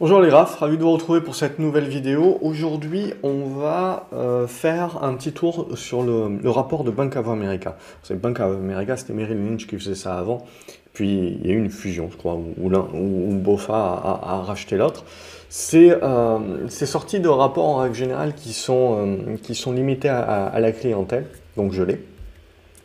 Bonjour les RAF, ravi de vous retrouver pour cette nouvelle vidéo. Aujourd'hui, on va euh, faire un petit tour sur le, rapport de Bank of America. Savez, Bank of America, c'était Merrill Lynch qui faisait ça avant. Puis il y a eu une fusion, je crois, où, l'un, où, BOFA a, racheté l'autre. Euh, c'est sorti de rapports en règle générale qui sont, euh, qui sont limités à, à, la clientèle, donc je l'ai.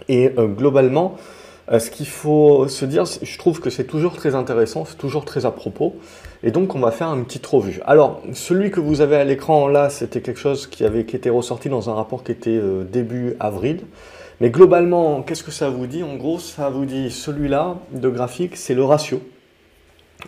Et globalement, euh, ce qu'il faut se dire, je trouve que c'est toujours très intéressant, c'est toujours très à propos. Et donc, on va faire une petite revue. Alors, celui que vous avez à l'écran là, c'était quelque chose qui avait était ressorti dans un rapport qui était euh, début avril. Mais globalement, qu'est-ce que ça vous dit? En gros, ça vous dit celui-là de graphique, c'est le ratio.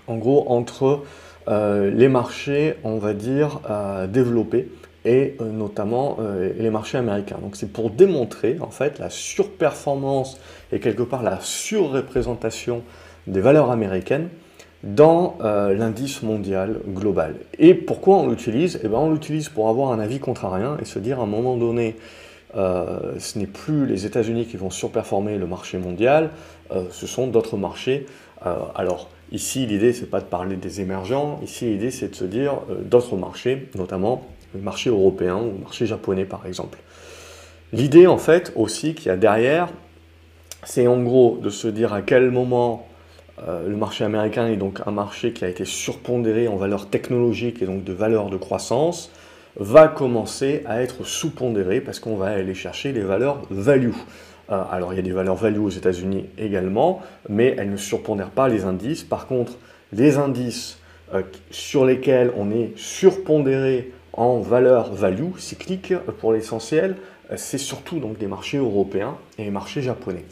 En gros, entre euh, les marchés, on va dire, développés et euh, notamment euh, les marchés américains. Donc c'est pour démontrer en fait la surperformance et quelque part la surreprésentation des valeurs américaines dans euh, l'indice mondial global. Et pourquoi on l'utilise? Eh bien on l'utilise pour avoir un avis contrarien et se dire à un moment donné, ce n'est plus les États-Unis qui vont surperformer le marché mondial, ce sont d'autres marchés. alors ici l'idée c'est pas de parler des émergents, ici l'idée c'est de se dire d'autres marchés, notamment le marché européen ou le marché japonais par exemple. L'idée en fait aussi qu'il y a derrière, c'est en gros de se dire à quel moment euh, le marché américain est donc un marché qui a été surpondéré en valeur technologique et donc de valeur de croissance, va commencer à être sous-pondéré parce qu'on va aller chercher les valeurs value. Euh, alors il y a des valeurs value aux États-Unis également, mais elles ne surpondèrent pas les indices. Par contre, les indices euh, sur lesquels on est surpondéré en valeur value cyclique pour l'essentiel, c'est surtout donc des marchés européens et les marchés japonais.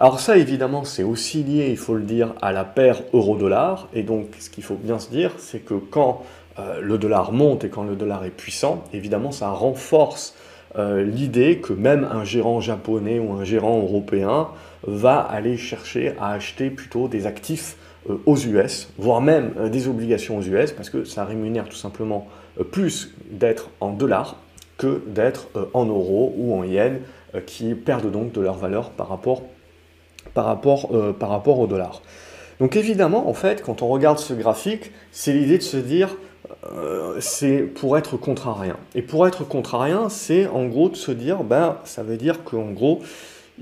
Alors ça évidemment c'est aussi lié, il faut le dire, à la paire euro-dollar et donc ce qu'il faut bien se dire c'est que quand euh, le dollar monte et quand le dollar est puissant, évidemment ça renforce euh, l'idée que même un gérant japonais ou un gérant européen va aller chercher à acheter plutôt des actifs euh, aux US, voire même des obligations aux US, parce que ça rémunère tout simplement plus d'être en dollars que d'être euh, en euros ou en yens, euh, qui perdent donc de leur valeur par rapport, par rapport, par rapport au dollar. Donc évidemment, en fait, quand on regarde ce graphique, c'est l'idée de se dire, c'est pour être contrarien. Et pour être contrarien, c'est en gros de se dire, ben, ça veut dire qu'en gros,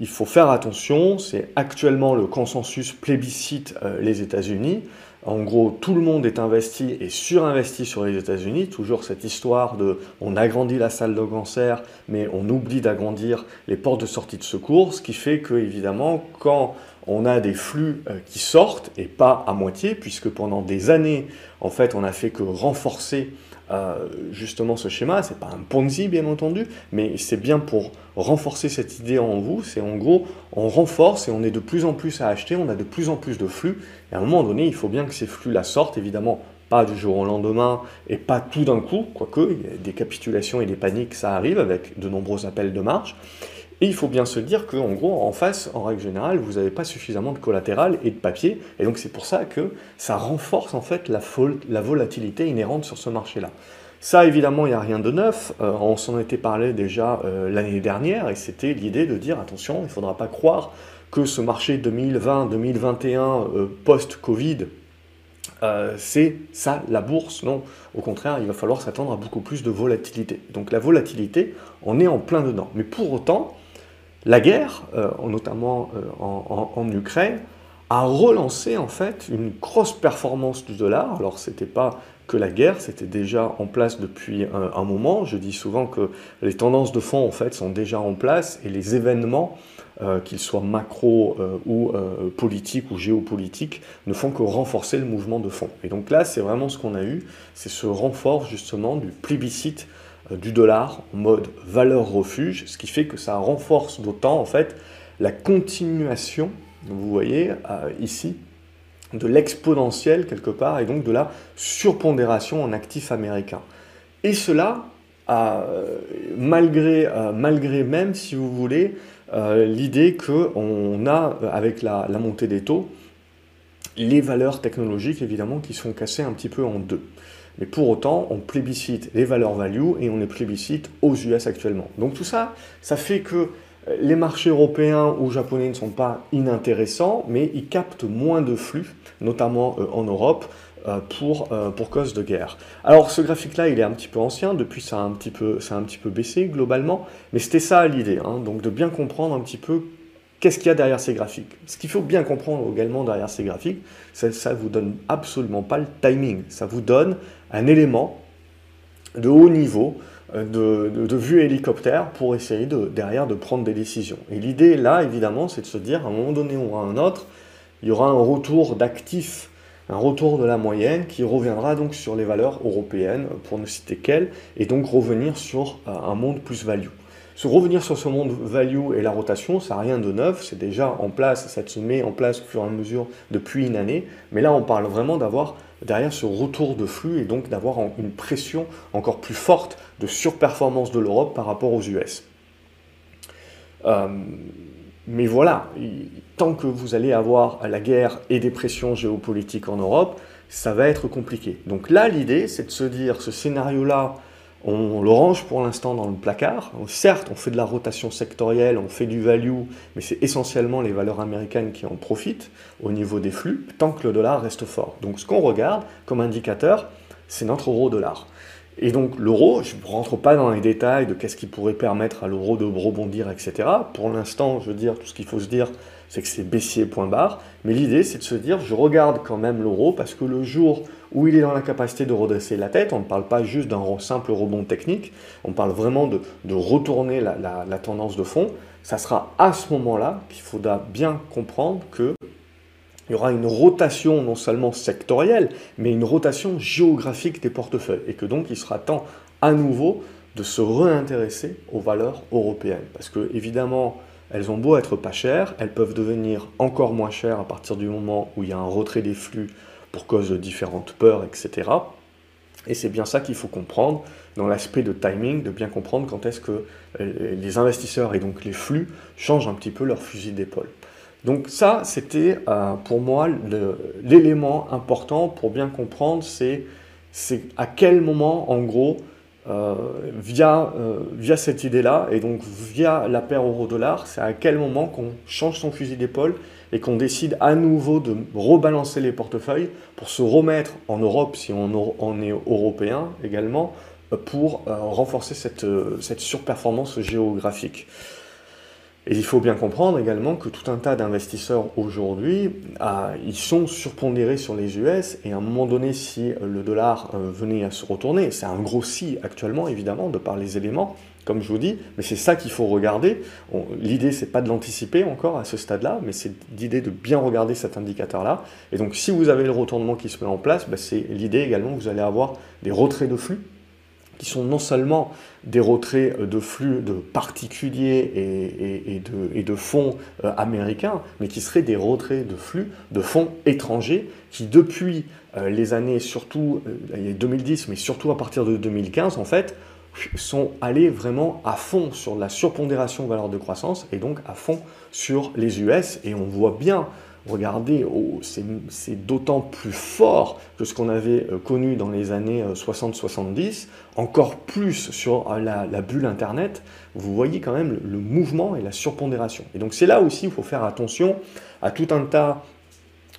il faut faire attention, c'est actuellement le consensus plébiscite les États-Unis, en gros, tout le monde est investi et surinvesti sur les États-Unis. Toujours cette histoire de on agrandit la salle de cancer, mais on oublie d'agrandir les portes de sortie de secours, ce qui fait que, évidemment, quand on a des flux euh, qui sortent, et pas à moitié, puisque pendant des années, en fait, on n'a fait que renforcer euh, justement ce schéma. C'est pas un Ponzi, bien entendu, mais c'est bien pour renforcer cette idée en vous. C'est en gros, on renforce et on est de plus en plus à acheter, on a de plus en plus de flux. Et à un moment donné, il faut bien que ces flux-là sortent, évidemment, pas du jour au lendemain et pas tout d'un coup, quoique des capitulations et des paniques, ça arrive avec de nombreux appels de marge. Et il faut bien se dire qu'en gros, en face, en règle générale, vous n'avez pas suffisamment de collatéral et de papier. Et donc c'est pour ça que ça renforce en fait la, la volatilité inhérente sur ce marché-là. Ça, évidemment, il n'y a rien de neuf. Euh, on s'en était parlé déjà euh, l'année dernière et c'était l'idée de dire attention, il ne faudra pas croire que ce marché 2020-2021 euh, post-Covid, c'est ça la bourse. Non, au contraire, il va falloir s'attendre à beaucoup plus de volatilité. Donc la volatilité, on est en plein dedans. Mais pour autant, la guerre, euh, notamment euh, en, Ukraine, a relancé en fait une grosse performance du dollar. Alors ce n'était pas que la guerre, c'était déjà en place depuis un, moment. Je dis souvent que les tendances de fond en fait sont déjà en place et les événements, euh, qu'ils soient macro ou politiques ou géopolitiques, ne font que renforcer le mouvement de fond. Et donc là, c'est vraiment ce qu'on a eu, c'est ce renfort justement du plébiscite du dollar en mode valeur refuge, ce qui fait que ça renforce d'autant en fait la continuation, vous voyez euh, ici, de l'exponentiel quelque part et donc de la surpondération en actifs américains. Et cela, euh, malgré, malgré même, si vous voulez, l'idée qu'on a, avec la montée des taux, les valeurs technologiques évidemment qui sont cassées un petit peu en deux. Mais pour autant, on plébiscite les valeurs value et on les plébiscite aux US actuellement. Donc tout ça, ça fait que euh, les marchés européens ou japonais ne sont pas inintéressants, mais ils captent moins de flux, notamment euh, en Europe, pour, pour cause de guerre. Alors ce graphique-là, il est un petit peu ancien, depuis ça a un petit peu, ça a un petit peu baissé globalement, mais c'était ça l'idée, hein, donc de bien comprendre un petit peu qu'est-ce qu'il y a derrière ces graphiques? Ce qu'il faut bien comprendre également derrière ces graphiques, ça ne vous donne absolument pas le timing, ça vous donne un élément de haut niveau de, de, vue hélicoptère pour essayer de, derrière de prendre des décisions. Et l'idée là, évidemment, c'est de se dire à un moment donné ou à un autre, il y aura un retour d'actifs, un retour de la moyenne qui reviendra donc sur les valeurs européennes, pour ne citer qu'elles, et donc revenir sur euh, un monde plus value. Se revenir sur ce monde value et la rotation, ça n'a rien de neuf, c'est déjà en place, ça se met en place au fur et à mesure depuis une année, mais là on parle vraiment d'avoir derrière ce retour de flux et donc d'avoir une pression encore plus forte de surperformance de l'Europe par rapport aux US. Euh, mais voilà, tant que vous allez avoir la guerre et des pressions géopolitiques en Europe, ça va être compliqué. Donc là, l'idée, c'est de se dire, ce scénario-là, on le range pour l'instant dans le placard. Certes, on fait de la rotation sectorielle, on fait du value, mais c'est essentiellement les valeurs américaines qui en profitent au niveau des flux, tant que le dollar reste fort. Donc ce qu'on regarde comme indicateur, c'est notre euro-dollar. Et donc l'euro, je ne rentre pas dans les détails de qu'est-ce qui pourrait permettre à l'euro de rebondir, etc. Pour l'instant, je veux dire, tout ce qu'il faut se dire, c'est que c'est baissier point barre. Mais l'idée, c'est de se dire, je regarde quand même l'euro parce que le jour où il est dans la capacité de redresser la tête, on ne parle pas juste d'un simple rebond technique, on parle vraiment de, retourner la, tendance de fond. Ça sera à ce moment-là qu'il faudra bien comprendre que il y aura une rotation non seulement sectorielle, mais une rotation géographique des portefeuilles. Et que donc il sera temps à nouveau de se réintéresser aux valeurs européennes. Parce que évidemment, elles ont beau être pas chères, elles peuvent devenir encore moins chères à partir du moment où il y a un retrait des flux pour cause de différentes peurs, etc. Et c'est bien ça qu'il faut comprendre dans l'aspect de timing, de bien comprendre quand est-ce que euh, les investisseurs et donc les flux changent un petit peu leur fusil d'épaule. Donc ça, c'était euh, pour moi l'élément important pour bien comprendre, c'est à quel moment, en gros, via, euh, via cette idée-là, et donc via la paire euro-dollar, c'est à quel moment qu'on change son fusil d'épaule et qu'on décide à nouveau de rebalancer les portefeuilles pour se remettre en Europe, si on, on est européen également, pour renforcer cette, cette surperformance géographique. Et il faut bien comprendre également que tout un tas d'investisseurs aujourd'hui, ah, ils sont surpondérés sur les US et à un moment donné, si le dollar euh, venait à se retourner, c'est un gros si actuellement évidemment de par les éléments, comme je vous dis, mais c'est ça qu'il faut regarder. L'idée, c'est pas de l'anticiper encore à ce stade-là, mais c'est l'idée de bien regarder cet indicateur-là. Et donc, si vous avez le retournement qui se met en place, bah, c'est l'idée également que vous allez avoir des retraits de flux qui sont non seulement des retraits de flux de particuliers et, de, fonds euh, américains, mais qui seraient des retraits de flux de fonds étrangers qui, depuis euh, les années, surtout euh, 2010, mais surtout à partir de 2015, en fait, sont allés vraiment à fond sur la surpondération valeur de croissance et donc à fond sur les US. Et on voit bien regardez, oh, c'est d'autant plus fort que ce qu'on avait euh, connu dans les années 60-70, euh, encore plus sur euh, la, bulle Internet, vous voyez quand même le, mouvement et la surpondération. Et donc c'est là aussi il faut faire attention à tout un tas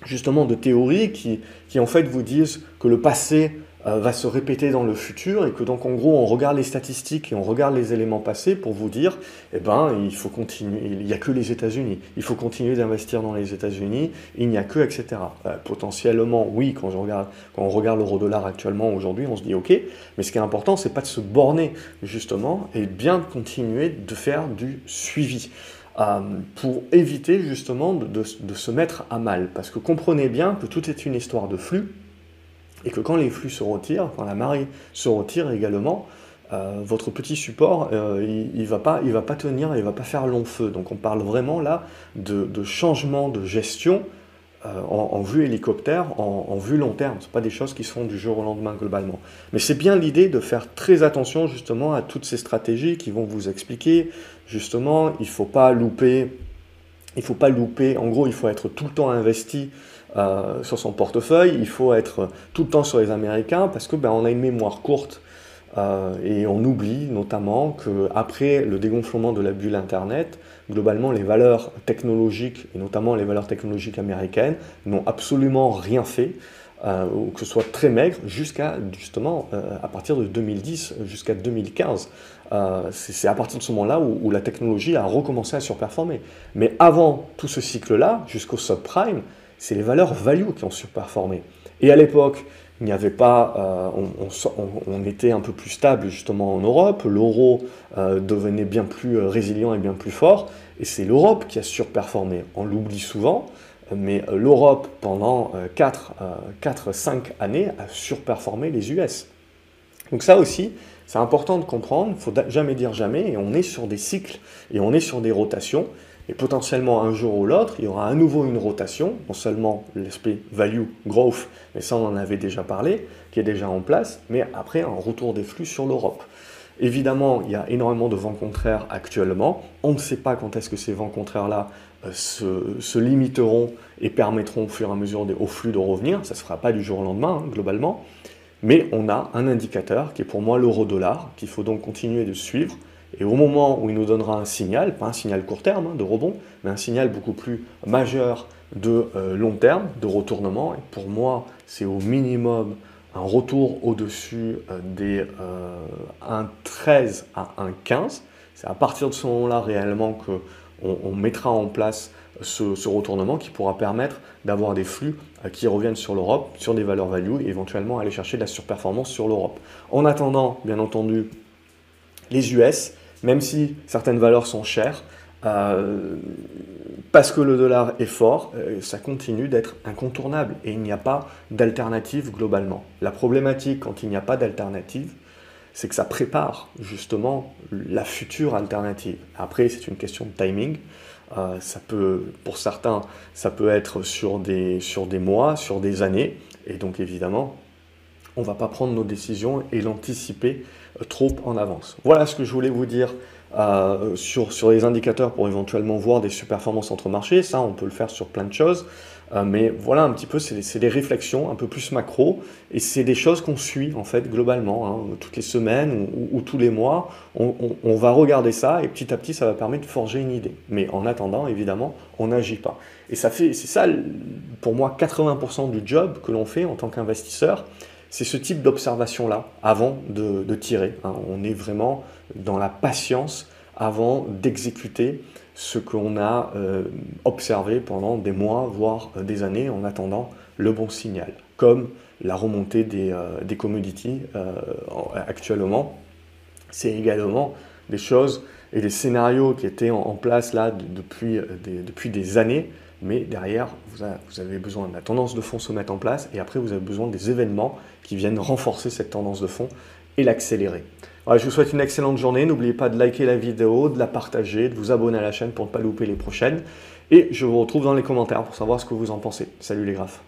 justement de théories qui, qui en fait vous disent que le passé va se répéter dans le futur et que donc en gros on regarde les statistiques et on regarde les éléments passés pour vous dire eh ben il faut continuer, il n'y a que les États-Unis, il faut continuer d'investir dans les États-Unis, il n'y a que etc. Euh, potentiellement oui quand, je regarde, quand on regarde l'euro-dollar actuellement aujourd'hui on se dit ok, mais ce qui est important c'est pas de se borner justement et bien de continuer de faire du suivi. Euh, pour éviter justement de, de se mettre à mal. Parce que comprenez bien que tout est une histoire de flux, et que quand les flux se retirent, quand la marée se retire également, euh, votre petit support, euh, il ne va, pas, va pas tenir, il ne va pas faire long feu. Donc on parle vraiment là de, changement de gestion euh, en, vue hélicoptère, en, vue long terme. Ce pas des choses qui se font du jour au lendemain globalement. Mais c'est bien l'idée de faire très attention justement à toutes ces stratégies qui vont vous expliquer justement, il ne faut pas louper, il faut pas louper, en gros il faut être tout le temps investi euh, sur son portefeuille, il faut être tout le temps sur les Américains parce que ben, on a une mémoire courte euh, et on oublie notamment qu'après le dégonflement de la bulle Internet, globalement les valeurs technologiques, et notamment les valeurs technologiques américaines, n'ont absolument rien fait. ou que ce soit très maigre, jusqu'à justement à partir de 2010 jusqu'à 2015. c'est à partir de ce moment-là où, où, la technologie a recommencé à surperformer. Mais avant tout ce cycle-là, jusqu'au subprime, c'est les valeurs value qui ont surperformé. Et à l'époque, il n'y avait pas, euh, on, était un peu plus stable justement en Europe, l'euro euh, devenait bien plus euh, résilient et bien plus fort, et c'est l'Europe qui a surperformé. On l'oublie souvent, mais l'Europe pendant 4-5 années a surperformé les US. Donc ça aussi, c'est important de comprendre, il ne faut jamais dire jamais, et on est sur des cycles, et on est sur des rotations, et potentiellement un jour ou l'autre, il y aura à nouveau une rotation, non seulement l'aspect value, growth, mais ça on en avait déjà parlé, qui est déjà en place, mais après un retour des flux sur l'Europe. Évidemment, il y a énormément de vents contraires actuellement. On ne sait pas quand est-ce que ces vents contraires-là euh, se, limiteront et permettront au fur et à mesure des, aux flux de revenir. Ça ne se fera pas du jour au lendemain, hein, globalement. Mais on a un indicateur qui est pour moi l'euro-dollar, qu'il faut donc continuer de suivre et au moment où il nous donnera un signal, pas un signal court terme hein, de rebond, mais un signal beaucoup plus majeur de euh, long terme, de retournement, et pour moi, c'est au minimum un retour au-dessus euh, des 1,13 euh, à 1,15. C'est à partir de ce moment-là réellement qu'on on mettra en place ce, ce, retournement qui pourra permettre d'avoir des flux qui reviennent sur l'Europe, sur des valeurs value, et éventuellement aller chercher de la surperformance sur l'Europe. En attendant, bien entendu, les US, même si certaines valeurs sont chères, euh, parce que le dollar est fort, euh, ça continue d'être incontournable et il n'y a pas d'alternative globalement. La problématique quand il n'y a pas d'alternative, c'est que ça prépare justement la future alternative. Après, c'est une question de timing. Euh, ça peut, pour certains, ça peut être sur des, sur des mois, sur des années, et donc évidemment, on ne va pas prendre nos décisions et l'anticiper trop en avance. Voilà ce que je voulais vous dire euh, sur, sur les indicateurs pour éventuellement voir des performances entre marchés. Ça, on peut le faire sur plein de choses. Euh, mais voilà un petit peu, c'est des réflexions un peu plus macro et c'est des choses qu'on suit en fait globalement. Hein, toutes les semaines ou, tous les mois, on, on, va regarder ça et petit à petit, ça va permettre de forger une idée. Mais en attendant, évidemment, on n'agit pas. Et ça fait, c'est ça pour moi 80% du job que l'on fait en tant qu'investisseur c'est ce type d'observation-là avant de, tirer. Hein. On est vraiment dans la patience avant d'exécuter ce qu'on a euh, observé pendant des mois, voire euh, des années, en attendant le bon signal, comme la remontée des, euh, commodities actuellement. C'est également des choses et des scénarios qui étaient en, place là depuis, depuis des années mais derrière, vous, avez besoin de la tendance de fond se mettre en place, et après, vous avez besoin des événements qui viennent renforcer cette tendance de fond et l'accélérer. je vous souhaite une excellente journée. N'oubliez pas de liker la vidéo, de la partager, de vous abonner à la chaîne pour ne pas louper les prochaines. Et je vous retrouve dans les commentaires pour savoir ce que vous en pensez. Salut les graphes